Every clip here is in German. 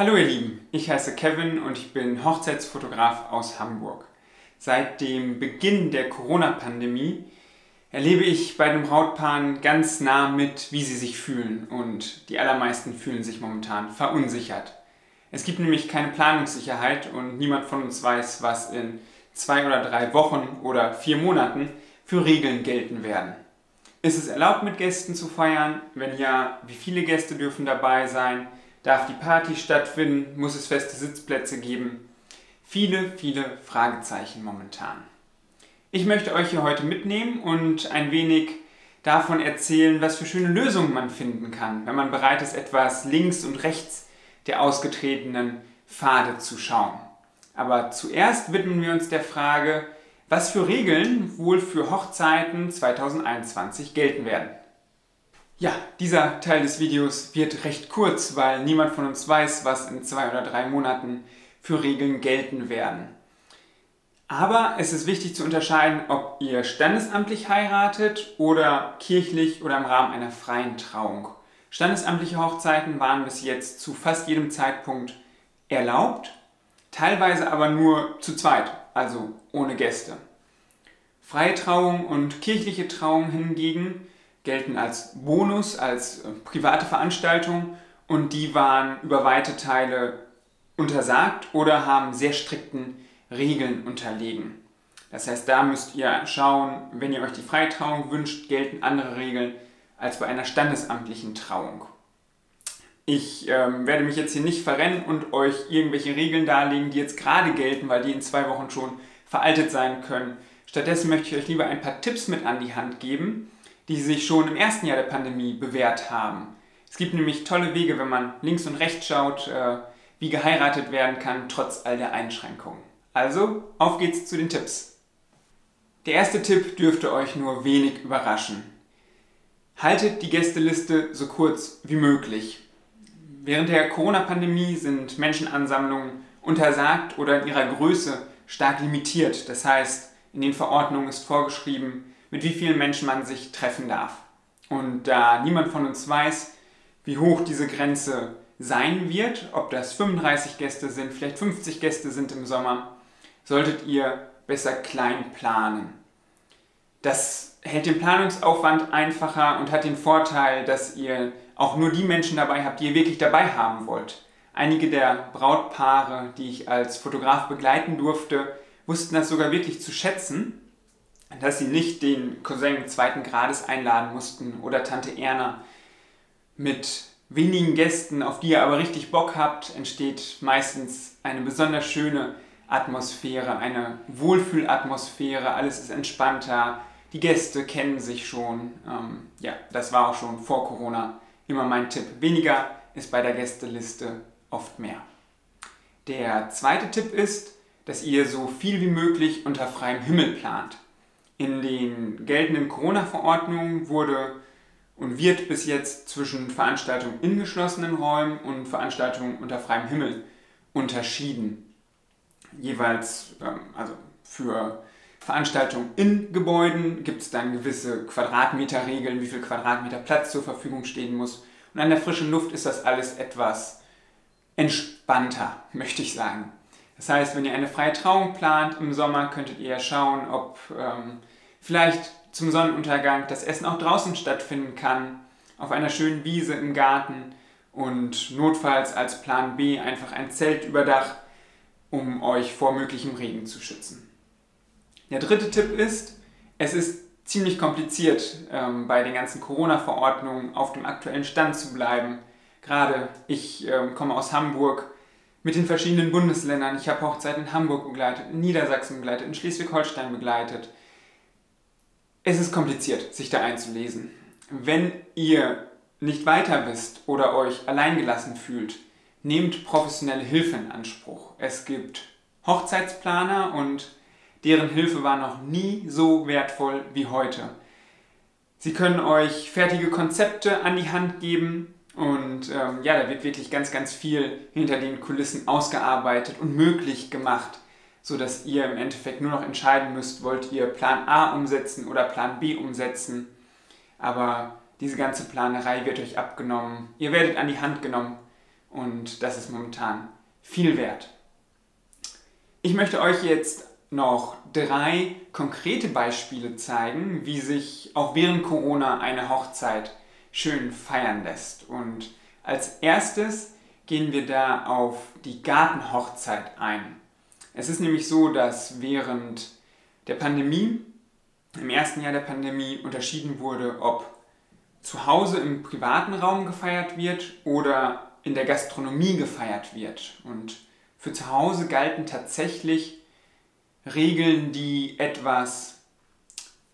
Hallo ihr Lieben, ich heiße Kevin und ich bin Hochzeitsfotograf aus Hamburg. Seit dem Beginn der Corona-Pandemie erlebe ich bei den Brautpaaren ganz nah mit, wie sie sich fühlen und die allermeisten fühlen sich momentan verunsichert. Es gibt nämlich keine Planungssicherheit und niemand von uns weiß, was in zwei oder drei Wochen oder vier Monaten für Regeln gelten werden. Ist es erlaubt, mit Gästen zu feiern? Wenn ja, wie viele Gäste dürfen dabei sein? Darf die Party stattfinden? Muss es feste Sitzplätze geben? Viele, viele Fragezeichen momentan. Ich möchte euch hier heute mitnehmen und ein wenig davon erzählen, was für schöne Lösungen man finden kann, wenn man bereit ist, etwas links und rechts der ausgetretenen Pfade zu schauen. Aber zuerst widmen wir uns der Frage, was für Regeln wohl für Hochzeiten 2021 gelten werden. Ja, dieser Teil des Videos wird recht kurz, weil niemand von uns weiß, was in zwei oder drei Monaten für Regeln gelten werden. Aber es ist wichtig zu unterscheiden, ob ihr standesamtlich heiratet oder kirchlich oder im Rahmen einer freien Trauung. Standesamtliche Hochzeiten waren bis jetzt zu fast jedem Zeitpunkt erlaubt, teilweise aber nur zu zweit, also ohne Gäste. Freie Trauung und kirchliche Trauung hingegen gelten als Bonus, als äh, private Veranstaltung und die waren über weite Teile untersagt oder haben sehr strikten Regeln unterlegen. Das heißt, da müsst ihr schauen, wenn ihr euch die Freitrauung wünscht, gelten andere Regeln als bei einer standesamtlichen Trauung. Ich ähm, werde mich jetzt hier nicht verrennen und euch irgendwelche Regeln darlegen, die jetzt gerade gelten, weil die in zwei Wochen schon veraltet sein können. Stattdessen möchte ich euch lieber ein paar Tipps mit an die Hand geben, die sich schon im ersten Jahr der Pandemie bewährt haben. Es gibt nämlich tolle Wege, wenn man links und rechts schaut, äh, wie geheiratet werden kann, trotz all der Einschränkungen. Also, auf geht's zu den Tipps. Der erste Tipp dürfte euch nur wenig überraschen. Haltet die Gästeliste so kurz wie möglich. Während der Corona-Pandemie sind Menschenansammlungen untersagt oder in ihrer Größe stark limitiert. Das heißt, in den Verordnungen ist vorgeschrieben, mit wie vielen Menschen man sich treffen darf. Und da niemand von uns weiß, wie hoch diese Grenze sein wird, ob das 35 Gäste sind, vielleicht 50 Gäste sind im Sommer, solltet ihr besser klein planen. Das hält den Planungsaufwand einfacher und hat den Vorteil, dass ihr auch nur die Menschen dabei habt, die ihr wirklich dabei haben wollt. Einige der Brautpaare, die ich als Fotograf begleiten durfte, wussten das sogar wirklich zu schätzen, dass sie nicht den Cousin zweiten Grades einladen mussten oder Tante Erna. Mit wenigen Gästen, auf die ihr aber richtig Bock habt, entsteht meistens eine besonders schöne Atmosphäre, eine Wohlfühlatmosphäre, alles ist entspannter, die Gäste kennen sich schon. Ähm, ja, das war auch schon vor Corona immer mein Tipp. Weniger ist bei der Gästeliste oft mehr. Der zweite Tipp ist, dass ihr so viel wie möglich unter freiem Himmel plant. In den geltenden Corona-Verordnungen wurde und wird bis jetzt zwischen Veranstaltungen in geschlossenen Räumen und Veranstaltungen unter freiem Himmel unterschieden. Jeweils, ähm, also für Veranstaltungen in Gebäuden gibt es dann gewisse Quadratmeterregeln, wie viel Quadratmeter Platz zur Verfügung stehen muss. Und an der frischen Luft ist das alles etwas entspannter, möchte ich sagen. Das heißt, wenn ihr eine freie Trauung plant im Sommer, könntet ihr schauen, ob ähm, vielleicht zum Sonnenuntergang das Essen auch draußen stattfinden kann, auf einer schönen Wiese im Garten und notfalls als Plan B einfach ein Zelt über Dach, um euch vor möglichem Regen zu schützen. Der dritte Tipp ist, es ist ziemlich kompliziert, ähm, bei den ganzen Corona-Verordnungen auf dem aktuellen Stand zu bleiben. Gerade ich ähm, komme aus Hamburg, mit den verschiedenen Bundesländern. Ich habe Hochzeiten in Hamburg begleitet, in Niedersachsen begleitet, in Schleswig-Holstein begleitet. Es ist kompliziert, sich da einzulesen. Wenn ihr nicht weiter wisst oder euch alleingelassen fühlt, nehmt professionelle Hilfe in Anspruch. Es gibt Hochzeitsplaner und deren Hilfe war noch nie so wertvoll wie heute. Sie können euch fertige Konzepte an die Hand geben, und ähm, ja, da wird wirklich ganz, ganz viel hinter den Kulissen ausgearbeitet und möglich gemacht, sodass ihr im Endeffekt nur noch entscheiden müsst, wollt ihr Plan A umsetzen oder Plan B umsetzen. Aber diese ganze Planerei wird euch abgenommen. Ihr werdet an die Hand genommen und das ist momentan viel wert. Ich möchte euch jetzt noch drei konkrete Beispiele zeigen, wie sich auch während Corona eine Hochzeit schön feiern lässt. Und als erstes gehen wir da auf die Gartenhochzeit ein. Es ist nämlich so, dass während der Pandemie, im ersten Jahr der Pandemie, unterschieden wurde, ob zu Hause im privaten Raum gefeiert wird oder in der Gastronomie gefeiert wird. Und für zu Hause galten tatsächlich Regeln, die etwas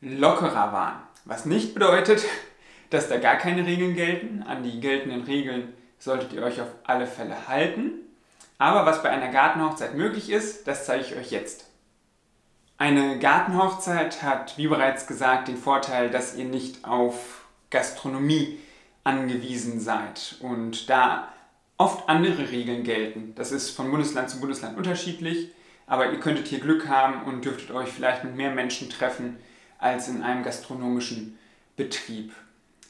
lockerer waren. Was nicht bedeutet, dass da gar keine Regeln gelten. An die geltenden Regeln solltet ihr euch auf alle Fälle halten. Aber was bei einer Gartenhochzeit möglich ist, das zeige ich euch jetzt. Eine Gartenhochzeit hat, wie bereits gesagt, den Vorteil, dass ihr nicht auf Gastronomie angewiesen seid und da oft andere Regeln gelten. Das ist von Bundesland zu Bundesland unterschiedlich, aber ihr könntet hier Glück haben und dürftet euch vielleicht mit mehr Menschen treffen als in einem gastronomischen Betrieb.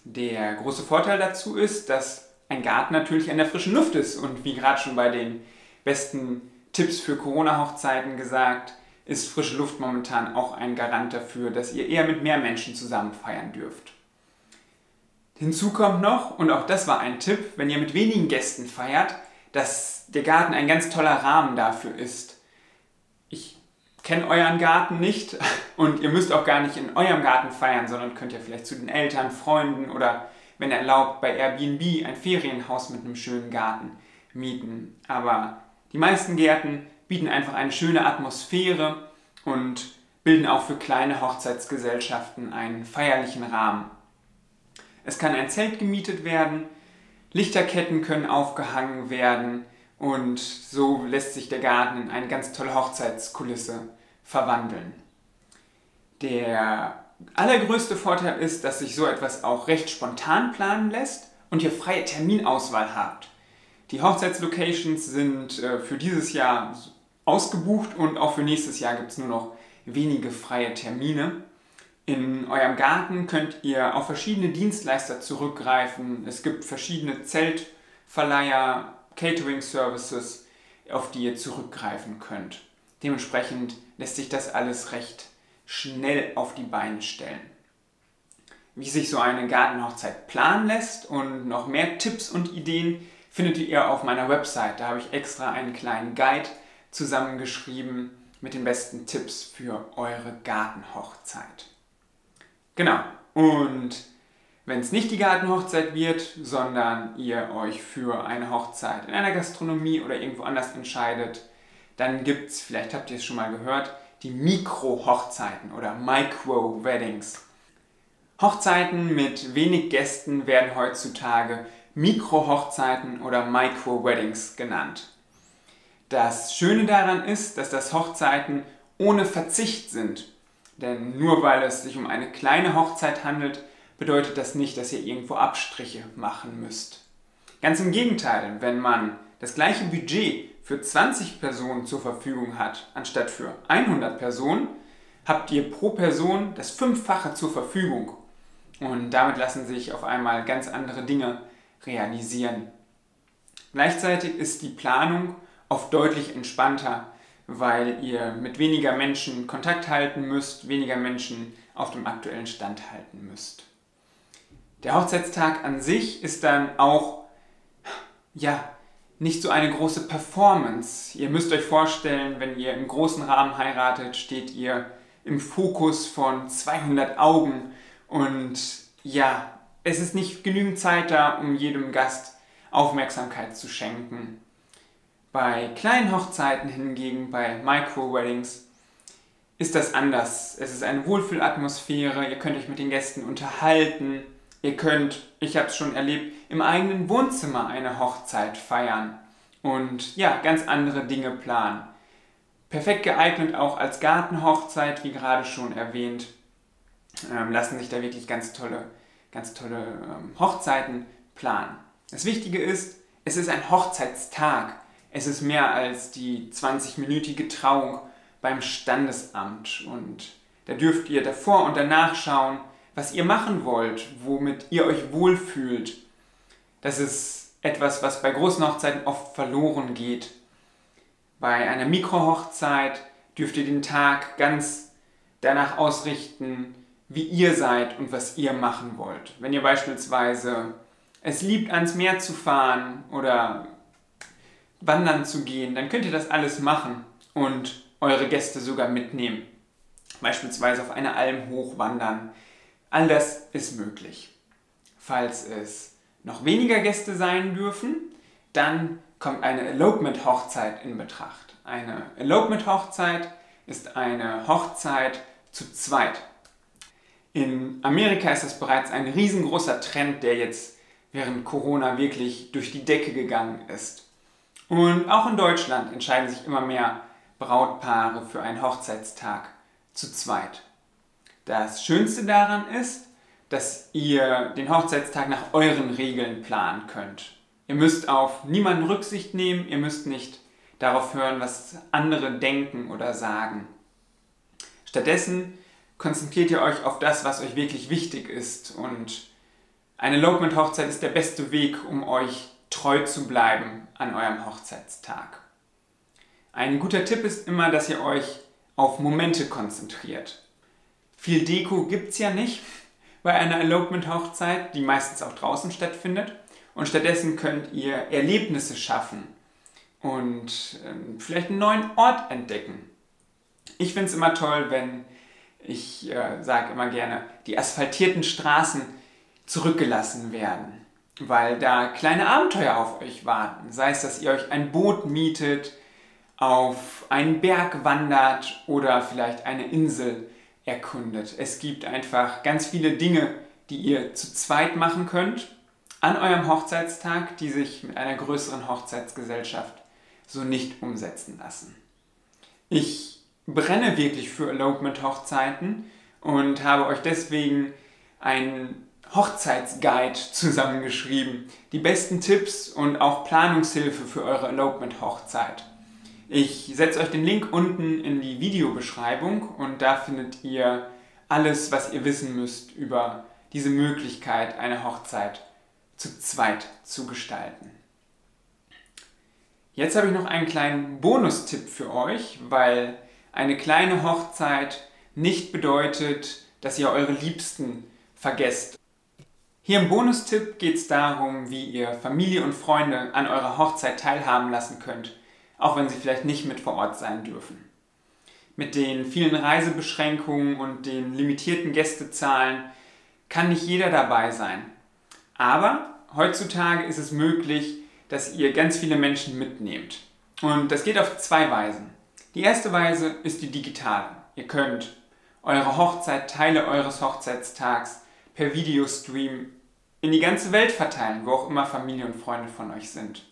Der große Vorteil dazu ist, dass ein Garten natürlich an der frischen Luft ist und wie gerade schon bei den besten Tipps für Corona-Hochzeiten gesagt, ist frische Luft momentan auch ein Garant dafür, dass ihr eher mit mehr Menschen zusammen feiern dürft. Hinzu kommt noch, und auch das war ein Tipp, wenn ihr mit wenigen Gästen feiert, dass der Garten ein ganz toller Rahmen dafür ist. Ich kenne euren Garten nicht und ihr müsst auch gar nicht in eurem Garten feiern, sondern könnt ja vielleicht zu den Eltern, Freunden oder wenn erlaubt bei Airbnb ein Ferienhaus mit einem schönen Garten mieten. Aber die meisten Gärten bieten einfach eine schöne Atmosphäre und bilden auch für kleine Hochzeitsgesellschaften einen feierlichen Rahmen. Es kann ein Zelt gemietet werden, Lichterketten können aufgehangen werden und so lässt sich der Garten in eine ganz tolle Hochzeitskulisse verwandeln. Der allergrößte Vorteil ist, dass sich so etwas auch recht spontan planen lässt und ihr freie Terminauswahl habt. Die Hochzeitslocations sind äh, für dieses Jahr ausgebucht und auch für nächstes Jahr gibt es nur noch wenige freie Termine. In eurem Garten könnt ihr auf verschiedene Dienstleister zurückgreifen. Es gibt verschiedene Zeltverleiher, Catering-Services, auf die ihr zurückgreifen könnt. Dementsprechend lässt sich das alles recht schnell auf die Beine stellen. Wie sich so eine Gartenhochzeit planen lässt und noch mehr Tipps und Ideen findet ihr auf meiner Website. Da habe ich extra einen kleinen Guide zusammengeschrieben mit den besten Tipps für eure Gartenhochzeit. Genau. Und wenn es nicht die Gartenhochzeit wird, sondern ihr euch für eine Hochzeit in einer Gastronomie oder irgendwo anders entscheidet, dann gibt es, vielleicht habt ihr es schon mal gehört, die Mikro-Hochzeiten oder Micro-Weddings. Hochzeiten mit wenig Gästen werden heutzutage Mikro-Hochzeiten oder Micro-Weddings genannt. Das Schöne daran ist, dass das Hochzeiten ohne Verzicht sind. Denn nur weil es sich um eine kleine Hochzeit handelt, bedeutet das nicht, dass ihr irgendwo Abstriche machen müsst. Ganz im Gegenteil, wenn man das gleiche Budget für 20 Personen zur Verfügung hat, anstatt für 100 Personen, habt ihr pro Person das Fünffache zur Verfügung. Und damit lassen sich auf einmal ganz andere Dinge realisieren. Gleichzeitig ist die Planung oft deutlich entspannter, weil ihr mit weniger Menschen Kontakt halten müsst, weniger Menschen auf dem aktuellen Stand halten müsst. Der Hochzeitstag an sich ist dann auch ja, nicht so eine große Performance. Ihr müsst euch vorstellen, wenn ihr im großen Rahmen heiratet, steht ihr im Fokus von 200 Augen und ja, es ist nicht genügend Zeit da, um jedem Gast Aufmerksamkeit zu schenken. Bei kleinen Hochzeiten hingegen, bei Micro-Weddings, ist das anders. Es ist eine Wohlfühlatmosphäre, ihr könnt euch mit den Gästen unterhalten, Ihr könnt, ich habe es schon erlebt, im eigenen Wohnzimmer eine Hochzeit feiern und ja, ganz andere Dinge planen. Perfekt geeignet auch als Gartenhochzeit, wie gerade schon erwähnt, ähm, lassen sich da wirklich ganz tolle, ganz tolle ähm, Hochzeiten planen. Das Wichtige ist, es ist ein Hochzeitstag. Es ist mehr als die 20-minütige Trauung beim Standesamt und da dürft ihr davor und danach schauen, was ihr machen wollt, womit ihr euch wohlfühlt. Das ist etwas, was bei großen Hochzeiten oft verloren geht. Bei einer Mikrohochzeit dürft ihr den Tag ganz danach ausrichten, wie ihr seid und was ihr machen wollt. Wenn ihr beispielsweise es liebt, ans Meer zu fahren oder wandern zu gehen, dann könnt ihr das alles machen und eure Gäste sogar mitnehmen. Beispielsweise auf eine Alm hochwandern. All das ist möglich. Falls es noch weniger Gäste sein dürfen, dann kommt eine Elopement-Hochzeit in Betracht. Eine Elopement-Hochzeit ist eine Hochzeit zu zweit. In Amerika ist das bereits ein riesengroßer Trend, der jetzt während Corona wirklich durch die Decke gegangen ist. Und auch in Deutschland entscheiden sich immer mehr Brautpaare für einen Hochzeitstag zu zweit. Das Schönste daran ist, dass ihr den Hochzeitstag nach euren Regeln planen könnt. Ihr müsst auf niemanden Rücksicht nehmen, ihr müsst nicht darauf hören, was andere denken oder sagen. Stattdessen konzentriert ihr euch auf das, was euch wirklich wichtig ist und eine Elopement-Hochzeit ist der beste Weg, um euch treu zu bleiben an eurem Hochzeitstag. Ein guter Tipp ist immer, dass ihr euch auf Momente konzentriert. Viel Deko gibt es ja nicht bei einer Elopement-Hochzeit, die meistens auch draußen stattfindet. Und stattdessen könnt ihr Erlebnisse schaffen und ähm, vielleicht einen neuen Ort entdecken. Ich finde es immer toll, wenn ich äh, sage immer gerne, die asphaltierten Straßen zurückgelassen werden, weil da kleine Abenteuer auf euch warten. Sei es, dass ihr euch ein Boot mietet, auf einen Berg wandert oder vielleicht eine Insel erkundet. Es gibt einfach ganz viele Dinge, die ihr zu zweit machen könnt an eurem Hochzeitstag, die sich mit einer größeren Hochzeitsgesellschaft so nicht umsetzen lassen. Ich brenne wirklich für Elopement-Hochzeiten und habe euch deswegen einen Hochzeitsguide zusammengeschrieben. Die besten Tipps und auch Planungshilfe für eure Elopement-Hochzeit. Ich setze euch den Link unten in die Videobeschreibung und da findet ihr alles, was ihr wissen müsst über diese Möglichkeit, eine Hochzeit zu zweit zu gestalten. Jetzt habe ich noch einen kleinen Bonustipp für euch, weil eine kleine Hochzeit nicht bedeutet, dass ihr eure Liebsten vergesst. Hier im Bonustipp geht es darum, wie ihr Familie und Freunde an eurer Hochzeit teilhaben lassen könnt, auch wenn sie vielleicht nicht mit vor Ort sein dürfen. Mit den vielen Reisebeschränkungen und den limitierten Gästezahlen kann nicht jeder dabei sein. Aber heutzutage ist es möglich, dass ihr ganz viele Menschen mitnehmt. Und das geht auf zwei Weisen. Die erste Weise ist die digitale. Ihr könnt eure Hochzeit, Teile eures Hochzeitstags per Videostream in die ganze Welt verteilen, wo auch immer Familie und Freunde von euch sind.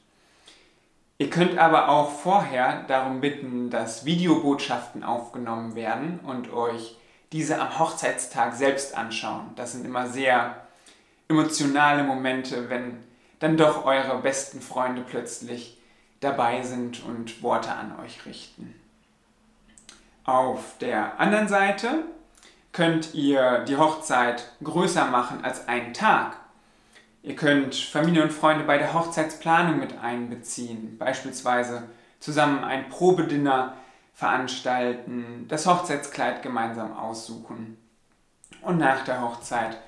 Ihr könnt aber auch vorher darum bitten, dass Videobotschaften aufgenommen werden und euch diese am Hochzeitstag selbst anschauen. Das sind immer sehr emotionale Momente, wenn dann doch eure besten Freunde plötzlich dabei sind und Worte an euch richten. Auf der anderen Seite könnt ihr die Hochzeit größer machen als einen Tag. Ihr könnt Familie und Freunde bei der Hochzeitsplanung mit einbeziehen, beispielsweise zusammen ein Probedinner veranstalten, das Hochzeitskleid gemeinsam aussuchen und nach der Hochzeit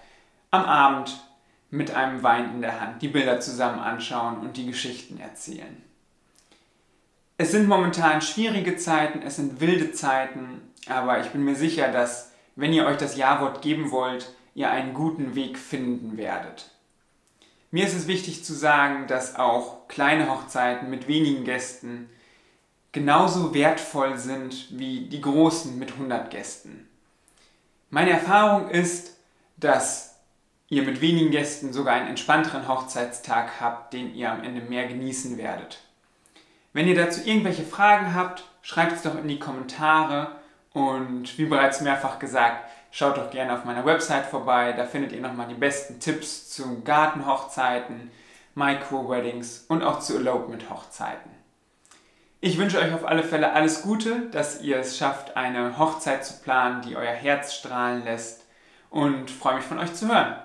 am Abend mit einem Wein in der Hand die Bilder zusammen anschauen und die Geschichten erzählen. Es sind momentan schwierige Zeiten, es sind wilde Zeiten, aber ich bin mir sicher, dass wenn ihr euch das Ja-Wort geben wollt, ihr einen guten Weg finden werdet. Mir ist es wichtig zu sagen, dass auch kleine Hochzeiten mit wenigen Gästen genauso wertvoll sind wie die großen mit 100 Gästen. Meine Erfahrung ist, dass ihr mit wenigen Gästen sogar einen entspannteren Hochzeitstag habt, den ihr am Ende mehr genießen werdet. Wenn ihr dazu irgendwelche Fragen habt, schreibt es doch in die Kommentare und wie bereits mehrfach gesagt, schaut doch gerne auf meiner Website vorbei, da findet ihr nochmal die besten Tipps zu Gartenhochzeiten, Micro-Weddings und auch zu Elopement-Hochzeiten. Ich wünsche euch auf alle Fälle alles Gute, dass ihr es schafft, eine Hochzeit zu planen, die euer Herz strahlen lässt und freue mich von euch zu hören.